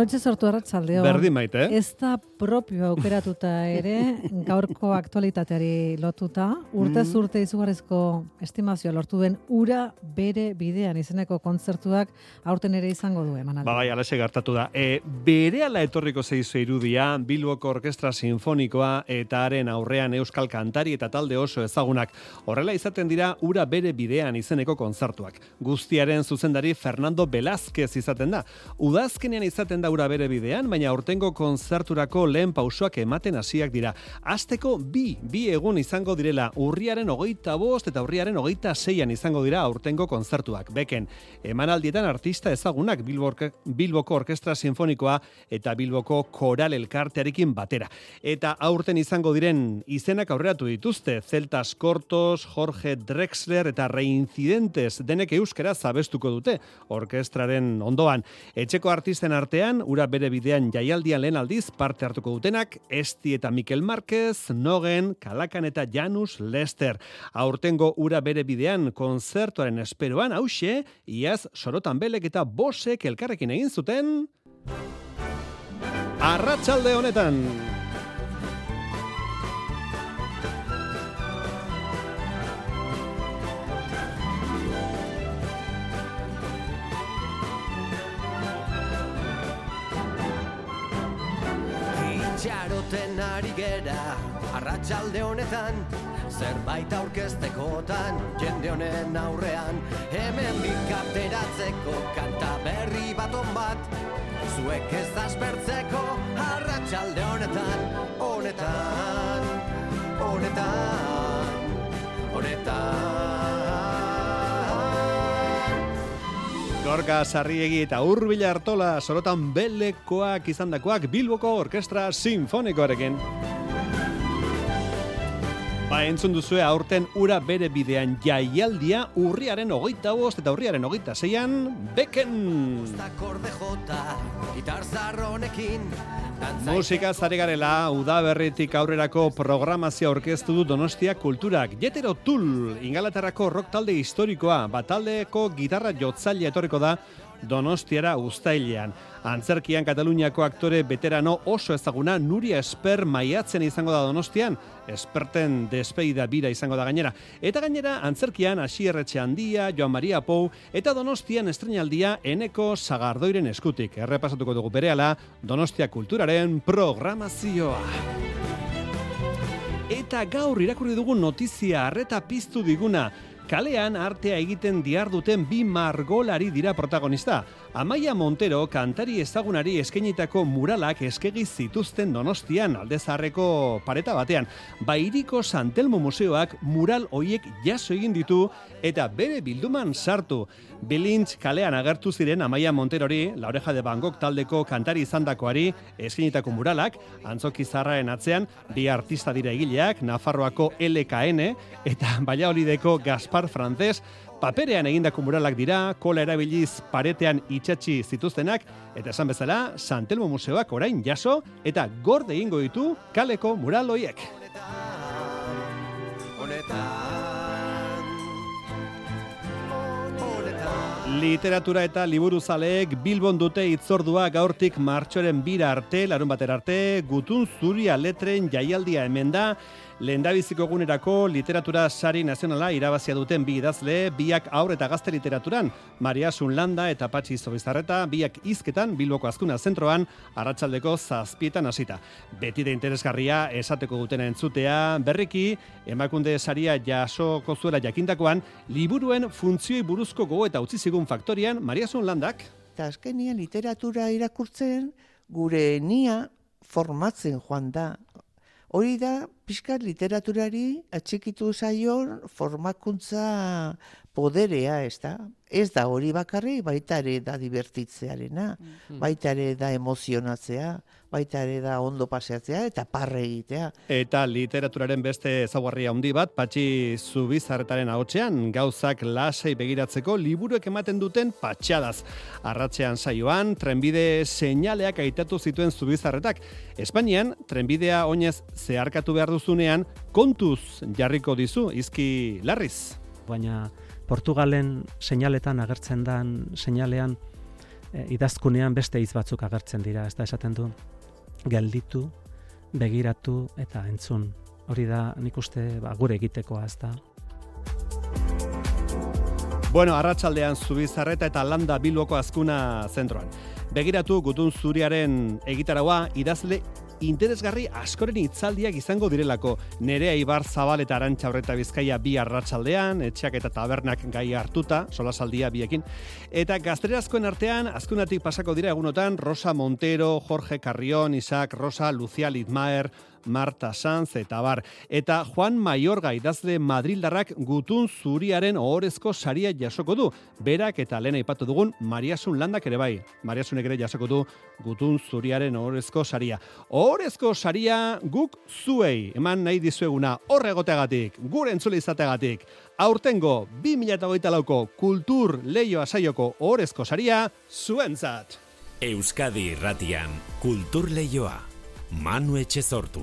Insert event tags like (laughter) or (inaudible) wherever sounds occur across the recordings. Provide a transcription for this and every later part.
Manotxe sortu arratzaldeo. Berdin maite, eh? Ez da propio aukeratuta (laughs) ere, gaurko aktualitateari lotuta, urte Mm. urte izugarrizko estimazioa lortu den ura bere bidean izeneko kontzertuak aurten ere izango du emanaldi. Ba, bai, alaxe gertatu da. E, bere ala etorriko zeizu irudia, Bilboko Orkestra Sinfonikoa eta haren aurrean Euskal Kantari eta talde oso ezagunak. Horrela izaten dira ura bere bidean izeneko kontzertuak. Guztiaren zuzendari Fernando Velázquez izaten da. Udazkenean izaten da ura bere bidean, baina aurtengo kontzerturako lehen pausoak ematen hasiak dira. Azteko bi, bi egun izango direla urriaren hogeita bost eta urriaren hogeita zeian izango dira aurtengo kontzertuak. Beken, emanaldietan artista ezagunak Bilbo Orke- Bilboko Orkestra Sinfonikoa eta Bilboko Koral Elkartearekin batera. Eta aurten izango diren izenak aurreratu dituzte, Celtas Cortos, Jorge Drexler eta Reincidentes denek euskera zabestuko dute orkestraren ondoan. Etxeko artisten artean, ura bere bidean jaialdian lehen aldiz parte hartuko dutenak, Esti eta Mikel Marquez, Nogen, Kalakan eta Janus Lester. Aurtengo ura bere bidean konzertuaren esperoan hause, iaz sorotan belek eta bosek elkarrekin egin zuten... Arratsalde honetan! Itxaroten ari gera arratsalde honetan zerbait aurkeztekotan jende honen aurrean. Hemen ateratzeko kanta berri bat zuek ez aspertzeko arratsalde honetan honetan honetan honetan Gorka Sarriegi eta Urbila Artola sorotan belekoak izandakoak Bilboko Orkestra Sinfonikoarekin. Ba, entzun duzue aurten ura bere bidean jaialdia urriaren hogeita bost eta urriaren hogeita zeian beken. Musika zari garela, udaberritik aurrerako programazio aurkeztu du Donostia Kulturak. Jetero Tul, ingalaterrako rock talde historikoa, bataldeko gitarra jotzaile etorriko da Donostiara uztailean. Antzerkian Kataluniako aktore veterano oso ezaguna Nuria Esper maiatzen izango da Donostian, esperten despeida bira izango da gainera. Eta gainera antzerkian Asierretxe handia, Joan Maria Pou eta Donostian estrenaldia eneko sagardoiren eskutik. Errepasatuko dugu berehala Donostia Kulturaren programazioa. Eta gaur irakurri dugu notizia arreta piztu diguna. Kalean artea egiten diharduten bi margolari dira protagonista. Amaia Montero kantari ezagunari eskainitako muralak eskegi zituzten Donostian aldezarreko pareta batean. Bairiko Santelmo Museoak mural hoiek jaso egin ditu eta bere bilduman sartu. Bilintz kalean agertu ziren Amaia Monterori, La Oreja de Bangkok taldeko kantari izandakoari eskainitako muralak, antzoki zarraren atzean, bi artista dira egileak, Nafarroako LKN eta Valladolideko Gaspar Frances, paperean egindako muralak dira, kola erabiliz paretean itxatxi zituztenak, eta esan bezala, Santelmo Museoak orain jaso, eta gorde egingo ditu kaleko mural hoiek. honetan Literatura eta liburuzaleek Bilbon dute itzordua gaurtik martxoren bira arte, larun batera arte, gutun zuria letren jaialdia hemen da, lehendabiziko egunerako literatura sari nazionala irabazia duten bi idazle, biak aur eta gazte literaturan, Maria Sunlanda eta Patxi Zobizarreta, biak izketan Bilboko azkuna zentroan, arratsaldeko zazpietan hasita. Beti da interesgarria esateko dutena entzutea, berriki, emakunde saria jasoko zuela jakintakoan, liburuen funtzioi buruzko gogo eta utzi zigun faktorian, Maria Sunlandak, Eta azkenian literatura irakurtzen gure nia formatzen joan da. Hori da, pixkat literaturari atxikitu zaion formakuntza poderea, ez da? Ez da hori bakarri, baita ere da divertitzearena, baita ere da emozionatzea, baita ere da ondo paseatzea eta parre egitea. Eta literaturaren beste ezaugarri handi bat, patxi zubizarretaren ahotsean gauzak lasai begiratzeko liburuek ematen duten patxadaz. Arratzean saioan, trenbide seinaleak aitatu zituen zubizarretak. Espainian, trenbidea oinez zeharkatu behar duzunean, kontuz jarriko dizu, izki larriz. baina Portugalen seinaletan agertzen dan seinalean e, idazkunean beste hitz batzuk agertzen dira, ez da esaten du gelditu, begiratu eta entzun. Hori da nik uste ba, gure egitekoa, ez da. Bueno, arratsaldean zubizarreta eta landa bilboko azkuna zentroan. Begiratu gutun zuriaren egitaraua idazle interesgarri askoren hitzaldiak izango direlako. Nerea Ibar Zabal eta Arantxa Horreta Bizkaia bi arratsaldean, etxeak eta tabernak gai hartuta, solasaldia biekin. Eta gazterazkoen artean, azkunatik pasako dira egunotan, Rosa Montero, Jorge Carrión, Isaac Rosa, Lucia Lidmaer, Marta Sanz eta bar. Eta Juan Maiorga idazle Madrildarrak gutun zuriaren ohorezko saria jasoko du. Berak eta lehen aipatu dugun Mariasun landak ere bai. Mariasunek ere jasoko du gutun zuriaren ohorezko saria. Ohorezko saria guk zuei eman nahi dizueguna horregoteagatik, gure entzule izateagatik. Aurtengo 2008 lauko kultur leio asaioko ohorezko saria zuentzat. Euskadi irratian, kultur leioa. Manu Etxezortu.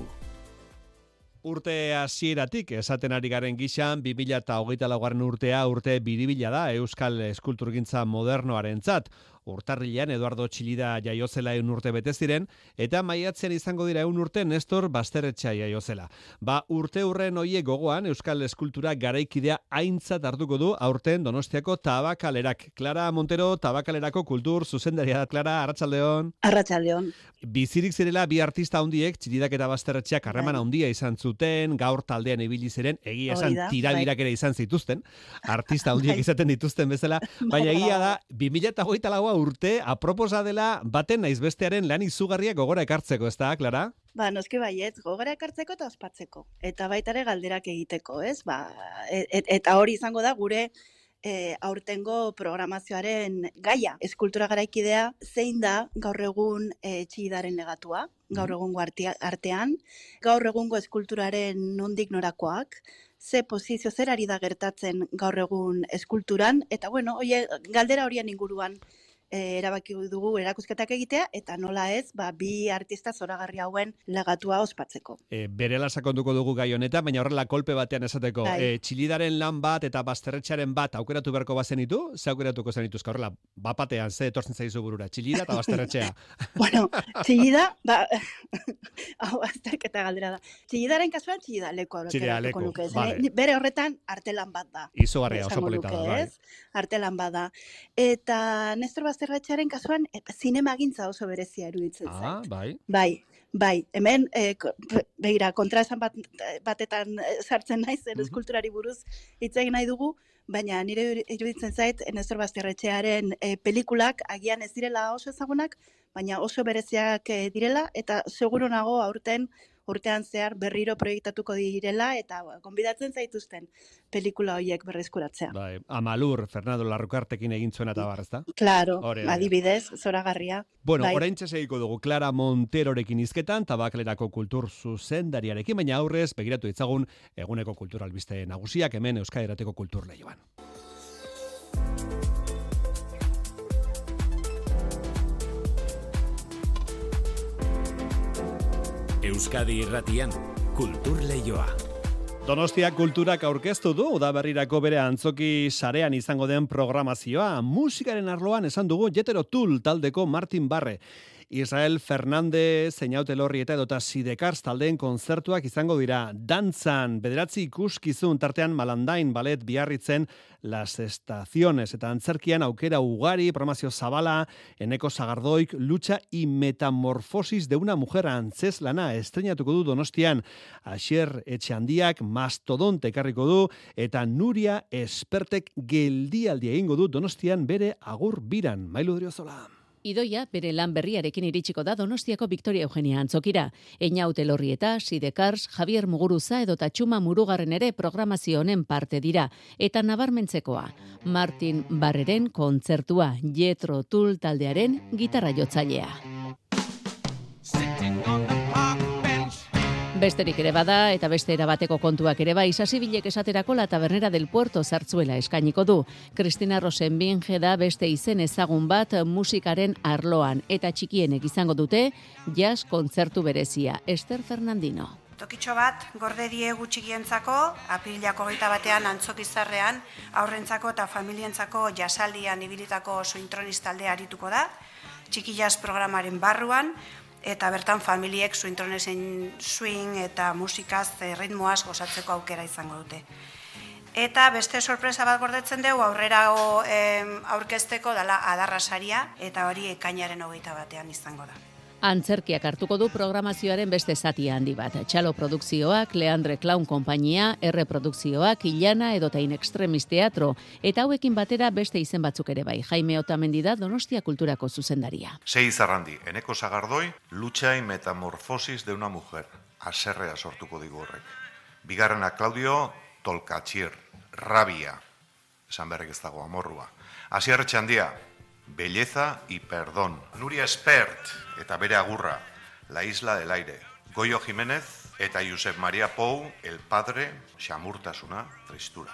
Urte hasieratik esaten ari garen gixan 2008 laugarren urtea urte biribila da Euskal Eskulturgintza modernoarentzat. Urtarrilean Eduardo Txilida jaiozela eun urte bete ziren, eta maiatzen izango dira eun urte Nestor Basterretxa jaiozela. Ba, urte hurren hoiek gogoan Euskal Eskultura garaikidea aintzat hartuko du aurten Donostiako tabakalerak. Clara Montero, tabakalerako kultur zuzendaria. Clara, Arratsaldeon. Arratsaldeon. Bizirik zirela bi artista handiek Txilidak eta Basterretxeak harreman Bai. handia izan zuten, gaur taldean ibili ziren, egia esan da, tirabirak ere izan zituzten, artista (laughs) handiek Bai. izaten dituzten bezala, baina egia da, 2008 laua urte, aproposa dela baten naiz bestearen lan izugarriak gogora ekartzeko, ez da, Clara? Ba, noski baiet, gogora ekartzeko eta ospatzeko. Eta baita ere galderak egiteko, ez? Ba, et, et- eta hori izango da gure e, aurtengo programazioaren gaia. Eskultura garaikidea zein da gaur egun e, txidaren legatua, gaur egungo artia- artean, gaur egungo eskulturaren nondik norakoak, ze posizio zer ari da gertatzen gaur egun eskulturan, eta bueno, oie, galdera horien inguruan e, erabaki dugu erakusketak egitea, eta nola ez, ba, bi artista zoragarri hauen legatua ospatzeko. E, berela sakonduko dugu gai honetan, baina horrela kolpe batean esateko, Bai. e, txilidaren lan bat eta basterretxaren bat aukeratu beharko bazenitu, ze aukeratuko zenituzka horrela, bapatean, ze etortzen zaizu burura, txilida eta basterretxea. (laughs) bueno, txillida, ba, (laughs) hau azterketa galdera da. Txillidaren kasuan txillida leku leku, nuke. vale. Bere horretan artelan bat da. Izugarria, oso polita da, bai. Artelan bada. Eta Nestor Basterratxaren kasuan e, zinemagintza oso berezia iruditzen Ah, zait. bai. Bai, bai, hemen, e, begira, kontraesan bat, batetan eh, sartzen naiz, zen Mhm. eskulturari buruz hitz egin nahi dugu, baina nire iru- iruditzen zait, Nestor Basterretxearen e, pelikulak agian ez direla oso ezagunak, baina oso bereziak eh, direla, eta seguro nago aurten urtean zehar berriro proiektatuko direla, eta ba, gonbidatzen zaituzten pelikula horiek berreskuratzea. Bai, Amalur, Fernando Larrukartekin egin zuena eta bar, ezta? Claro, Hori da. adibidez, zoragarria. Bueno, Bai. orain segiko dugu Clara Monterorekin izketan, tabaklerako kultur zuzendariarekin, baina aurrez, begiratu ditzagun, eguneko kultur albiste nagusiak hemen Euskadi Erateko kultur lehioan. Euskadi irratian, kultur leioa. Donostia kulturak aurkeztu du udaberrirako bere antzoki sarean izango den programazioa. Musikaren arloan esan dugu Jetero Tool taldeko Martin Barre. Israel Fernandez, Zeinaute Lorri eta edota Sidekars taldeen konzertuak izango dira. Dantzan, bederatzi ikuskizun tartean Malandain balet biarritzen Las Estaciones eta antzerkian aukera ugari, promazio zabala, eneko zagardoik, lucha y metamorfosis de una mujer antzez lana estrenatuko du donostian. Asier Etxeandiak mastodonte ekarriko du eta Nuria Espertek geldialdi egingo du donostian bere agur biran. Mailu Driozola. Idoia bere lan berriarekin iritsiko da Donostiako Victoria Eugenia Antzokira. Einaute Lorrieta, Sidekars, Javier Muguruza edo Tatxuma Murugarren ere programazio honen parte dira. Eta nabarmentzekoa, Martin Barreren kontzertua, Jetro Tul taldearen gitarra jotzailea. Besterik ere bada eta beste erabateko kontuak ere bai sasibilek esaterako la tabernera del puerto zartzuela eskainiko du. Cristina Rosenbinge da beste izen ezagun bat musikaren arloan eta txikienek izango dute jazz kontzertu berezia. Esther Fernandino. Tokitxo bat, gorde diegu txikientzako, apirilako gaita batean antzokizarrean, aurrentzako eta familientzako jasaldian ibilitako suintronistalde arituko da, txiki jazz programaren barruan, eta bertan familiek suintronesen swing eta musikaz, e, ritmoaz gozatzeko aukera izango dute. Eta beste sorpresa bat gordetzen dugu aurrera aurkezteko dala adarrasaria eta hori ekainaren hogeita batean izango da. Antzerkiak hartuko du programazioaren beste zatia handi bat. Txalo produkzioak, Leandre Clown konpainia, R produkzioak, Ilana edo Tain Extremis Teatro, eta hauekin batera beste izen batzuk ere bai. Jaime Otamendi da Donostia Kulturako zuzendaria. Sei zarrandi, eneko zagardoi, lucha y metamorfosis de una mujer. Aserrea sortuko digu horrek. Bigarrena Claudio Tolkatxir, rabia. Esan berrek ez dago amorrua. Asier txandia, Belleza y perdón. Nuria Espert eta bere agurra, La isla del aire. Goyo Jiménez eta Josep Maria Pou, el padre, xamurtasuna, tristura.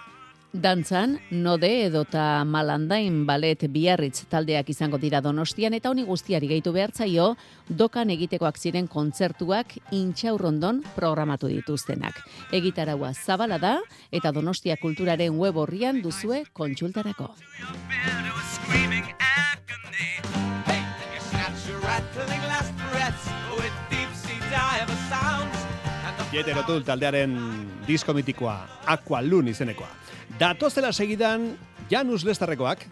Dantzan, node edota malandain balet biarritz taldeak izango dira donostian eta honi guztiari gehitu behartzaio, dokan egitekoak ziren kontzertuak intxaurrondon programatu dituztenak. Egitaraua zabala da eta donostia kulturaren web horrian duzue kontsultarako. Jeterotul taldearen disko mitikoa, Aqua Lun izenekoa. Datozela segidan, Janus Lestarrekoak.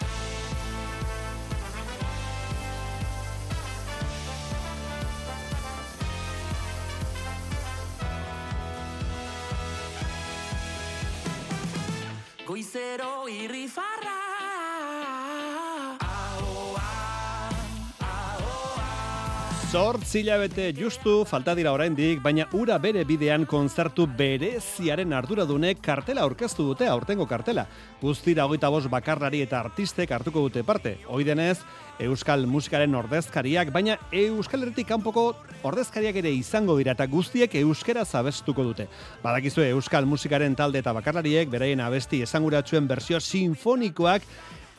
Zortzi hilabete justu falta dira oraindik, baina ura bere bidean kontzertu bereziaren arduradunek kartela aurkeztu dute aurtengo kartela. Guztira hogeita bost bakarlari eta artistek hartuko dute parte. Hoi denez, Euskal musikaren ordezkariak, baina Euskal Herretik kanpoko ordezkariak ere izango dira eta guztiek euskera zabestuko dute. Badakizu Euskal musikaren talde eta bakarlariek, beraien abesti esanguratsuen bersio sinfonikoak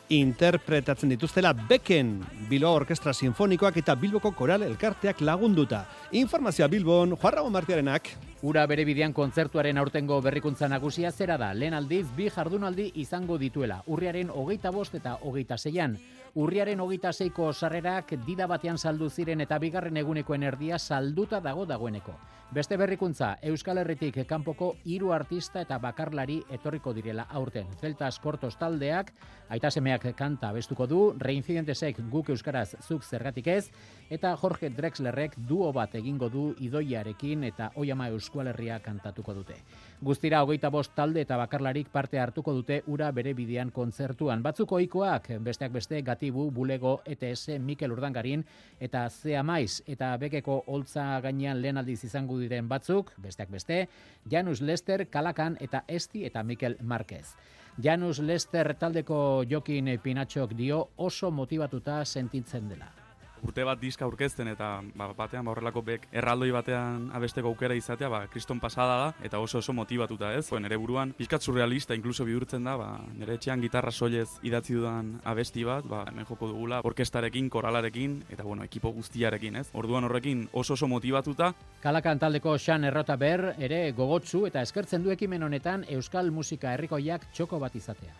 interpretatzen dituztela Beken Bilbo Orkestra Sinfonikoak eta Bilboko Koral Elkarteak lagunduta. Informazioa Bilbon, Juan Ramon Martiarenak. Ura bere bidean kontzertuaren aurtengo berrikuntza nagusia zera da, lehen aldiz bi jardunaldi izango dituela, urriaren hogeita bost eta hogeita zeian. Urriaren hogeita zeiko sarrerak dida batean saldu ziren eta bigarren egunekoen erdia salduta dago dagoeneko. Beste berrikuntza, Euskal Herritik kanpoko hiru artista eta bakarlari etorriko direla aurten. Zeltas Kortos taldeak, aitasemeak kanta bestuko du, reincidentesek guk Euskaraz zuk zergatik ez, eta Jorge Drexlerrek duo bat egingo du idoiarekin eta oiama Euskal Herria kantatuko dute. Guztira hogeita bost talde eta bakarlarik parte hartuko dute ura bere bidean kontzertuan. Batzuk ohikoak besteak beste Gatibu, Bulego, ETS, Mikel Urdangarin eta Zea Maiz eta Bekeko holtza gainean lehen aldiz izango diren batzuk, besteak beste, Janus Lester, Kalakan eta Esti eta Mikel Marquez. Janus Lester taldeko jokin Pinatxok dio oso motivatuta sentitzen dela urte bat diska aurkezten eta ba, batean ba, horrelako bek erraldoi batean abesteko aukera izatea, ba, kriston pasada da eta oso oso motivatuta ez. Ba, nere buruan pizkat surrealista inkluso bihurtzen da, ba, nere etxean gitarra soilez idatzi dudan abesti bat, ba, hemen joko dugula orkestarekin, koralarekin eta bueno, ekipo guztiarekin ez. Orduan horrekin oso oso motivatuta. Kalakan taldeko Xan Errota Ber ere gogotsu eta eskertzen du ekimen honetan Euskal Musika Herrikoiak txoko bat izatea.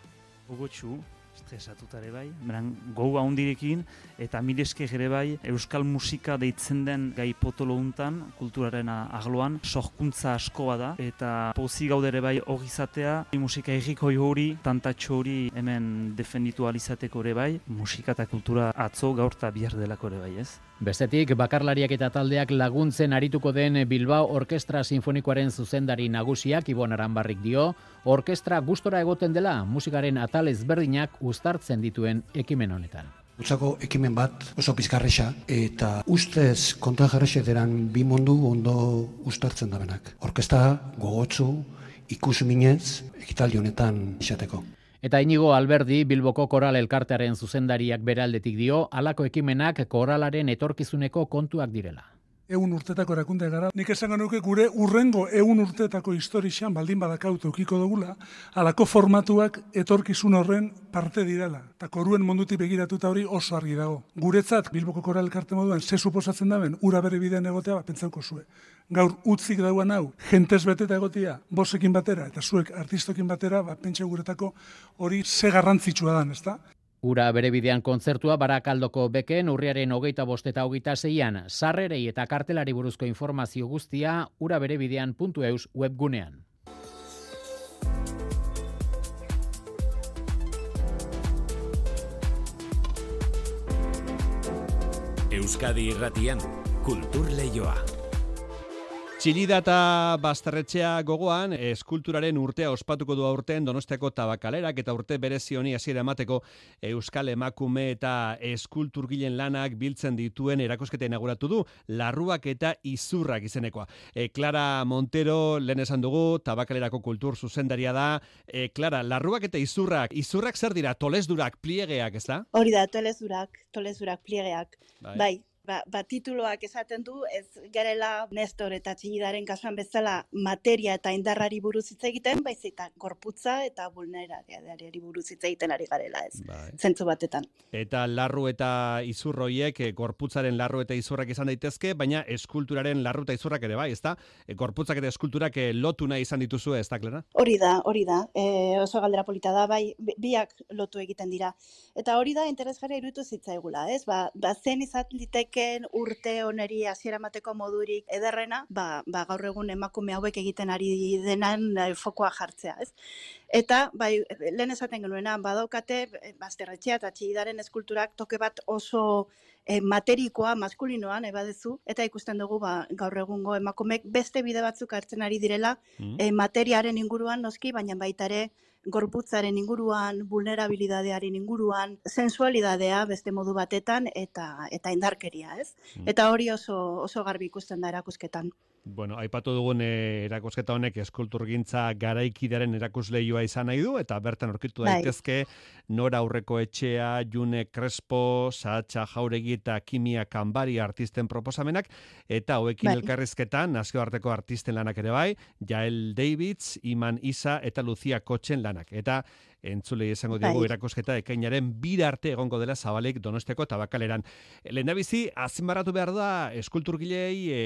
Gogotsu, estresatuta ere bai, beran gau handirekin eta mileske ere bai euskal musika deitzen den gai potolo untan, kulturaren agloan, sohkuntza asko da eta pozi gaude ere bai hori izatea, musika egiko hori, tantatxo hori hemen defenditu alizateko ere bai, musika eta kultura atzo gaur eta bihar delako ere bai ez. Bestetik, bakarlariak eta taldeak laguntzen arituko den Bilbao Orkestra Sinfonikoaren zuzendari nagusiak Ibon Aranbarrik dio, orkestra gustora egoten dela musikaren atal ezberdinak uztartzen dituen ekimen honetan. Utzako ekimen bat oso pizkarresa eta ustez kontra deran bi mundu ondo ustartzen da benak. Orkesta gogotsu ikusminez ekitaldi honetan izateko. Eta inigo alberdi Bilboko koral elkartearen zuzendariak beraldetik dio, alako ekimenak koralaren etorkizuneko kontuak direla egun urtetako erakunde gara. Nik esan nuke gure urrengo egun urtetako historixan baldin badakautu ukiko dugula, alako formatuak etorkizun horren parte direla. Eta koruen monduti begiratuta hori oso argi dago. Guretzat, Bilboko Koral Karte moduan, ze suposatzen daben, ura bere bidean egotea, bat pentsauko zue. Gaur utzik dauan hau, jentez beteta egotia, bosekin batera, eta zuek artistokin batera, bat pentsau guretako hori ze garrantzitsua dan, ezta? Ura bere bidean kontzertua barakaldoko beken urriaren hogeita bost eta hogeita zeian, sarrerei eta kartelari buruzko informazio guztia ura bere bidean puntu eus webgunean. Euskadi irratian, kultur lehioa. Txilida eta Basterretxea gogoan, eskulturaren urtea ospatuko du aurten Donostiako tabakalerak eta urte berezi honi hasiera emateko Euskal Emakume eta eskulturgilen lanak biltzen dituen erakosketa inauguratu du, larruak eta izurrak izenekoa. E, Clara Montero, lehen esan dugu, tabakalerako kultur zuzendaria da. E, Clara, larruak eta izurrak, izurrak zer dira, tolesdurak, pliegeak, ez da? Hori da, tolesdurak, tolesdurak, pliegeak. bai. bai ba, ba tituloak esaten du ez garela Nestor eta Txillidaren kasuan bezala materia eta indarrari buruz hitz egiten, baiz eta gorputza eta vulnerariari buruz hitz egiten ari garela ez. Bai. Zentzu batetan. Eta larru eta izurroiek eh, gorputzaren larru eta izurrak izan daitezke, baina eskulturaren larru eta izurrak ere bai, ezta? E, gorputzak eta eskulturak eh, lotu nahi izan dituzu, ez da, Klera? Hori da, hori da. E, oso galdera polita da, bai, biak lotu egiten dira. Eta hori da interesgarria irutu zitzaigula, ez? Ba, ba zen izan liteken urte oneri hasiera mateko modurik ederrena, ba, ba gaur egun emakume hauek egiten ari denan e, fokoa jartzea, ez? Eta bai, lehen esaten genuena, badaukate eh, bazterretxea eta txidaren eskulturak toke bat oso e, materikoa maskulinoan ebadezu eta ikusten dugu ba, gaur egungo emakumeek beste bide batzuk hartzen ari direla mm. materiaren inguruan noski baina baita ere gorputzaren inguruan, vulnerabilidadearen inguruan, sensualidadea beste modu batetan eta eta indarkeria, ez? Mm. Eta hori oso oso garbi ikusten da erakusketan. Bueno, aipatu dugun eh, erakusketa honek eskulturgintza garaikidearen erakusleioa izan nahi du eta bertan aurkitu bai. daitezke Nora Aurreko Etxea, June Crespo, Saatxa Jauregi eta Kimia Kanbari artisten proposamenak eta hoekin bai. elkarrizketan nazioarteko artisten lanak ere bai, Jael Davids, Iman Isa eta Lucia Kotxen lanak. Eta entzulei esango dugu bai. erakosketa ekainaren bira arte egongo dela zabalik donosteko tabakaleran. Lehendabizi, azimbaratu behar da eskulturgilei e,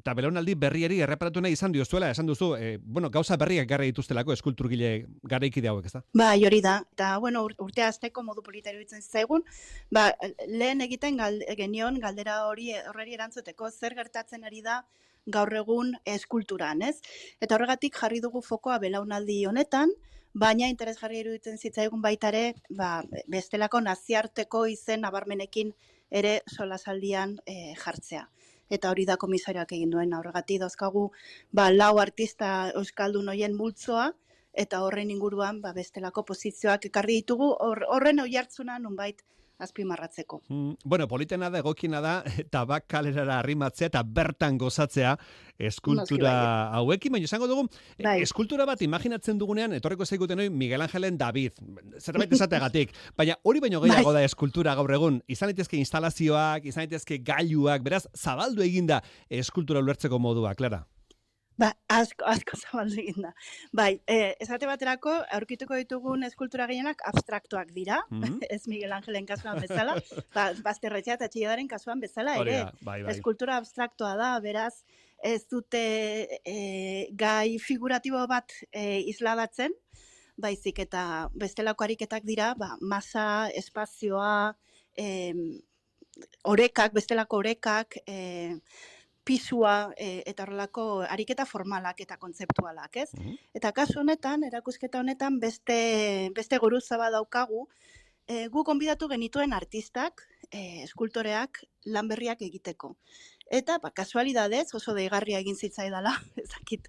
eta belaunaldi berrieri erreparatu nahi izan diozuela, esan duzu, e, bueno, gauza berriak gara dituztelako eskulturgile garaiki hauek, ez da? Ba, hori da, eta bueno, urte azteko modu politari bitzen zaigun, ba, lehen egiten gal, genion galdera hori horreri erantzuteko zer gertatzen ari da gaur egun eskulturan, ez? Eta horregatik jarri dugu fokoa belaunaldi honetan, baina interesgarri iruditzen zitzaigun baitare, ba, bestelako naziarteko izen nabarmenekin ere solasaldian e, jartzea. Eta hori da komisarioak egin duen aurregati dauzkagu ba, lau artista euskaldun hoien multzoa, eta horren inguruan ba, bestelako pozizioak ekarri ditugu, horren oi hartzuna nunbait azpimarratzeko. Mm, bueno, politena da, egokina da, (laughs) tabak kalerara arrimatzea eta bertan gozatzea eskultura bai. hauekin, baina esango dugu, e, bai. eskultura bat imaginatzen dugunean, etorreko zaiguten hori Miguel Angelen David, zerbait esateagatik, (laughs) baina hori baino gehiago bai. da eskultura gaur egun, izan daitezke instalazioak, izan daitezke gailuak, beraz, zabaldu eginda eskultura ulertzeko modua, Klara? Ba, asko, asko (laughs) zabaldu da. Bai, eh, esate baterako, aurkituko ditugun eskultura gehienak abstraktuak dira, mm -hmm. (laughs) ez Miguel Angelen kasuan bezala, (laughs) ba, bazterretxea eta txilladaren kasuan bezala, ere, bai, bai. eskultura abstraktua da, beraz, ez dute e, gai figuratibo bat e, isladatzen, baizik eta bestelako ariketak dira, ba, masa, espazioa, e, orekak, bestelako orekak, e, pisua e, eta horrelako ariketa formalak eta kontzeptualak, ez? Mhm. Eta kasu honetan, erakusketa honetan beste beste guruza daukagu, e, gu konbidatu genituen artistak, e, eskultoreak lan berriak egiteko. Eta ba kasualidadez, oso deigarria egin zitzaidala, (laughs) ezakit.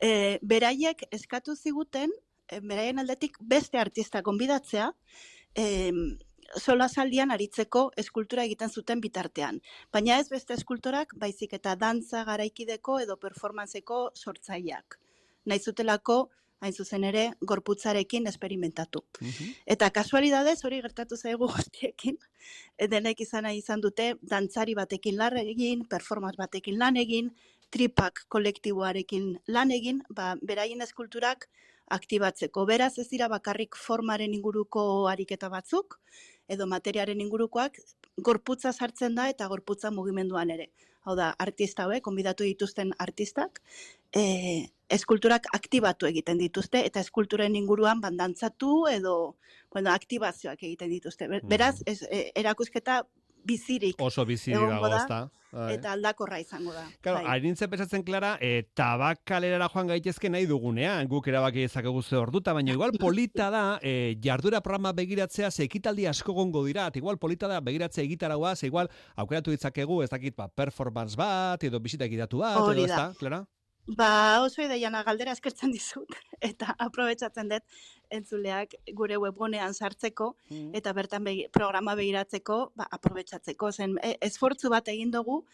E, beraiek eskatu ziguten e, beraien aldetik beste artista konbidatzea, e, solasaldian aritzeko eskultura egiten zuten bitartean. Baina ez beste eskultorak, baizik eta dantza garaikideko edo performantzeko sortzaileak. Nahi zutelako, hain zuzen ere, gorputzarekin esperimentatu. Eta kasualidadez hori gertatu zaigu (laughs) guztiekin, denek izan nahi izan dute dantzari batekin lan egin, performance batekin lan egin, tripak kolektiboarekin lan egin, ba, beraien eskulturak aktibatzeko. Beraz ez dira bakarrik formaren inguruko ariketa batzuk, edo materiaren ingurukoak, gorputza sartzen da eta gorputza mugimenduan ere. Hau da, artista hauek, konbidatu dituzten artistak, e, eskulturak aktibatu egiten dituzte eta eskulturen inguruan bandantzatu edo bueno, aktibazioak egiten dituzte. Ber- Beraz, ez, e, erakusketa bizirik Oso bizirik dago, da, ezta? Bai. eta aldakorra izango da. Claro, bai. harintzen pentsatzen Clara, e, tabakalerara joan gaitezke nahi dugunean, guk erabaki dezakegu ze orduta, baina igual (laughs) polita da, e, jardura programa begiratzea, ze ekitaldi asko gongo dira, eta igual polita da begiratzea egitaragoa, ze igual aukeratu ditzakegu, ez dakit, ba, performance bat, edo bisita egitatu bat, edo ez da. da, Clara? Ba, oso ideiana galdera eskertzen (laughs) dizut eta aprobetsatzen dut entzuleak gure webgunean sartzeko eta bertan begi, programa begiratzeko, ba, aprobetsatzeko zen e, esfortzu bat egin dugu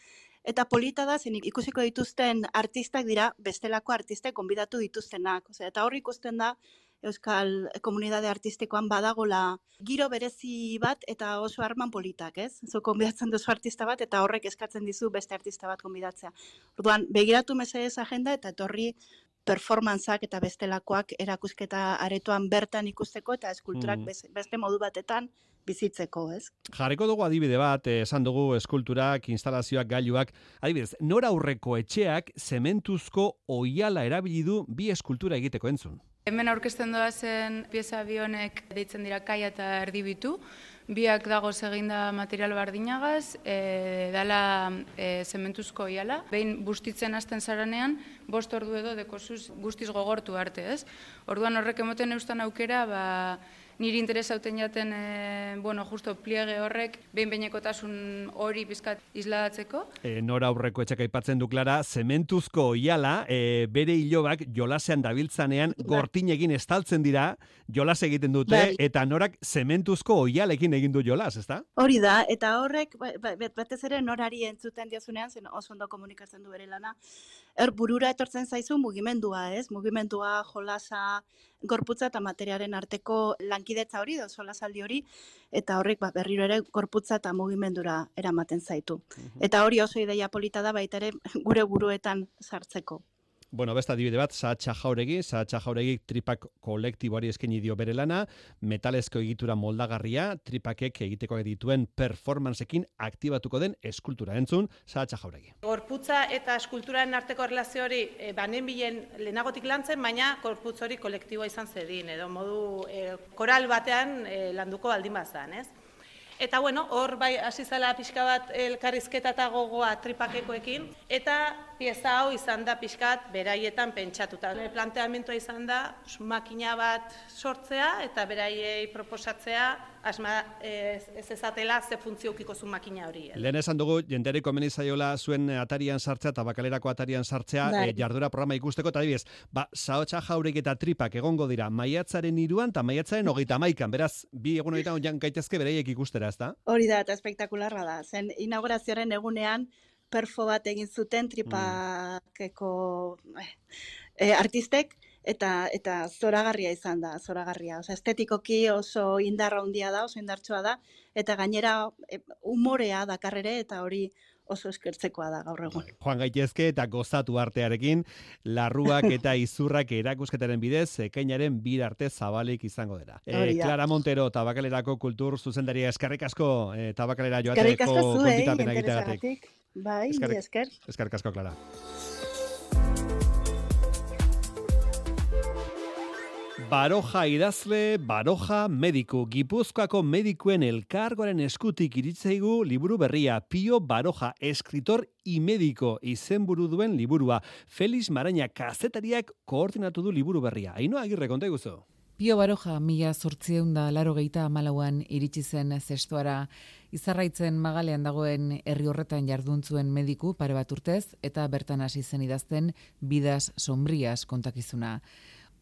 eta polita da zen ikusiko dituzten artistak dira bestelako artistek konbidatu dituztenak, Osea, eta hor ikusten da Euskal Komunitate Artistikoan badagola giro berezi bat eta oso arman politak, ez? Zu konbidatzen duzu artista bat eta horrek eskatzen dizu beste artista bat konbidatzea. Orduan, begiratu mesedez agenda eta etorri performantzak eta bestelakoak erakusketa aretoan bertan ikusteko eta eskulturak Mm. bes- beste modu batetan bizitzeko, ez? Jarriko dugu adibide bat, eh, esan dugu eskulturak, instalazioak, gailuak. Adibidez, nora aurreko etxeak zementuzko oiala erabili du bi eskultura egiteko entzun. Hemen aurkezten doazen pieza bi honek deitzen dira kaia eta erdibitu. Biak dagoz eginda material bardinagaz, e, dala e, zementuzko iala. Behin bustitzen hasten zaranean, bost ordu edo dekosuz guztiz gogortu arte, ez? Orduan horrek emoten eustan aukera, ba, niri interesauten jaten, e, bueno, justo pliege horrek, behin behinekotasun hori bizkat isladatzeko. E, nora aurreko etxak aipatzen du Clara, zementuzko oiala, e, bere hilobak jolasean dabiltzanean gortinegin estaltzen dira, jolas egiten dute, Bai. eta norak zementuzko oialekin egin du jolas, ezta? Hori da, eta horrek, ba- ba- bat- batez ere norari entzuten diozunean, zen oso ondo komunikatzen du bere lana, er burura etortzen zaizu mugimendua, ez? Mugimendua, jolasa, gorputza eta materiaren arteko lankidetza hori, edo solasaldi hori, eta horrek ba, berriro ere gorputza eta mugimendura eramaten zaitu. Eta hori oso ideia polita da baita ere gure buruetan sartzeko. Bueno, beste adibide bat, Saatxa Jauregi, Saatxa Jauregi tripak kolektiboari eskaini dio bere lana, metalezko egitura moldagarria, tripakek egiteko dituen performanceekin aktibatuko den eskultura entzun, Saatxa Jauregi. Gorputza eta eskulturaren arteko erlazio hori e, banen bilen lehenagotik lantzen, baina gorputz hori kolektiboa izan zedin, edo modu e, koral batean e, landuko baldin bazan, ez? Eta bueno, hor bai hasi zala pixka bat elkarrizketa eta gogoa tripakekoekin, eta pieza hau izan da pixkat beraietan pentsatuta. Planteamentoa izan da makina bat sortzea eta beraiei proposatzea asma ez, ez ezatela ze funtzio ukiko zu makina hori. ez? Lehen esan dugu, jendeari komeni zaiola zuen atarian sartzea eta bakalerako atarian sartzea Bai. e, jardura programa ikusteko, eta adibidez, ba, Saotxa Jauregi eta tripak egongo dira maiatzaren iruan eta maiatzaren hogeita maikan, beraz, bi egun horietan jan gaitezke beraiek ikustera, ezta? Hori da, eta espektakularra da. Zen inaugurazioaren egunean perfo bat egin zuten tripakeko eh, eh, artistek, eta eta zoragarria izan da, zoragarria. Osea, estetikoki oso indarra handia da, oso indartsua da, eta gainera eh, umorea dakarrere, eta hori oso eskertzekoa da gaur egun. Joan gaitezke eta gozatu artearekin, larruak (laughs) eta izurrak erakusketaren bidez, ekainaren bir arte zabalik izango dira. E, da. Clara Montero, tabakalerako kultur zuzendaria eskerrik asko, e, tabakalera joateko kontitapena egiteagatik. Bai, Eskerrik- esker. Eskerrik asko, Clara. Baroja idazle, Baroja mediku, Gipuzkoako medikuen elkargoaren eskutik iritzaigu liburu berria, Pio Baroja, escritor y médico, izenburu duen liburua. Felix Maraña, kazetariak koordinatu du liburu berria. Aino agirre, konta iguzu. Pio Baroja mila sortzieun da laro geita amalauan iritsi zen zestuara. Izarraitzen magalean dagoen herri horretan jarduntzuen mediku pare bat urtez eta bertan hasi zen idazten bidas sombrias kontakizuna.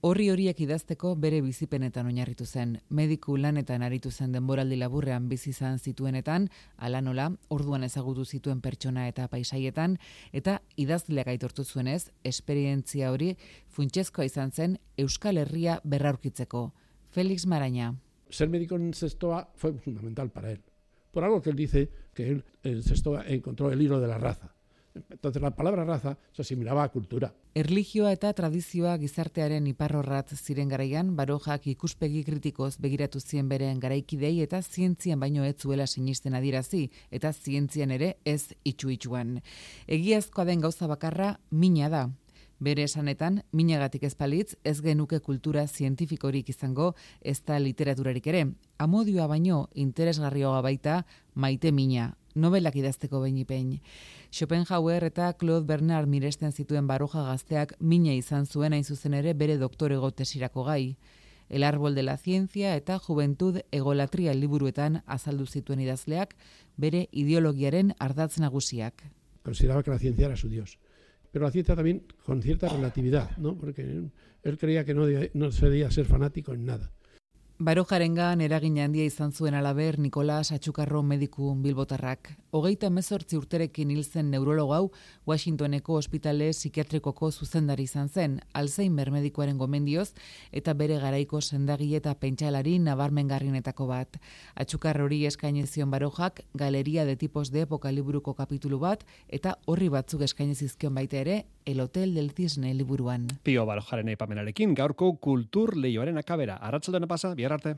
Horri horiek idazteko bere bizipenetan oinarritu zen. Mediku lanetan aritu zen denboraldi laburrean bizi izan zituenetan, ala nola, orduan ezagutu zituen pertsona eta paisaietan, eta idazleak aitortu zuenez, esperientzia hori funtsezkoa izan zen Euskal Herria berraurkitzeko. Félix Maraña. Ser médico en Sestoa fue fundamental para él. Por algo que él dice que él en Sestoa encontró el hilo de la raza. Entonces la palabra raza se asimilaba a cultura. Erlijioa eta tradizioa gizartearen iparrorrat ziren garaian, barojak ikuspegi kritikoz begiratu zien beren garaikidei eta zientzian baino ez zuela sinisten adirazi, eta zientzian ere ez itxu-itxuan. Egiazkoa den gauza bakarra, mina da. Bere esanetan, minagatik ezpalitz, ez genuke kultura zientifikorik izango, ez da literaturarik ere. Amodioa baino, interesgarrioa baita, maite mina, nobelak idazteko behin Schopenhauer eta Claude Bernard miresten zituen baroja gazteak mina izan zuen hain zuzen ere bere doktorego tesirako gai. El árbol de la ciencia eta juventud egolatria liburuetan azaldu zituen idazleak bere ideologiaren ardatz nagusiak. Consideraba que la ciencia era su dios. Pero la ciencia también con cierta relatividad, ¿no? Porque él creía que no, no se debía ser fanático en nada. Barojarengan eragin handia izan zuen alaber Nikolas Atxukarro mediku bilbotarrak. Hogeita mezortzi urterekin hil zen neurologo hau Washingtoneko ospitale psikiatrikoko zuzendari izan zen, Alzheimer medikoaren gomendioz eta bere garaiko sendagi eta pentsalari nabarmengarrinetako bat. Atxukarro hori eskaini zion Barojak Galeria de Tipos de Época liburuko kapitulu bat eta horri batzuk eskaini zizkion baita ere El Hotel del Cisne liburuan. Pio Barojaren aipamenarekin gaurko kultur leioaren akabera. Arratsaldean pasa, bihar arte.